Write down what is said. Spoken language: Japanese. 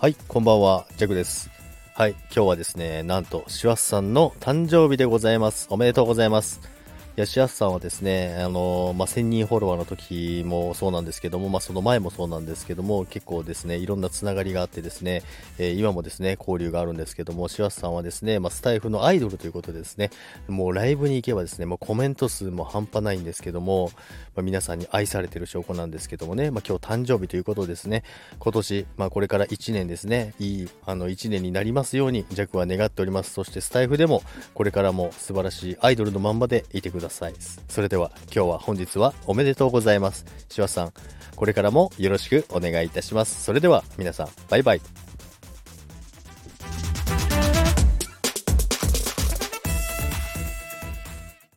はい、こんばんは、ジャグです。はい、今日はですね、なんと、シワスさんの誕生日でございます。おめでとうございます。いや、シワスさんはですね、あのまあ、1000人フォロワーの時もそうなんですけども、まあ、その前もそうなんですけども、結構ですね、いろんなつながりがあってですね、えー今もですね、交流があるんですけども、シワスさんはですね、まあ、スタイフのアイドルということでですね、もうライブに行けばですね、もうコメント数も半端ないんですけども、まあ、皆さんに愛されてる証拠なんですけどもね、まあ、今日誕生日ということですね、今年、まあ、これから1年ですね、いいあの1年になりますように、ジャクは願っております。そしてスタイフでも、これからも素晴らしいアイドルのまんまでいてください。それでは、今日は本日はおめでとうございます。しわさん、これからもよろしくお願いいたします。それでは、皆さん、バイバイ。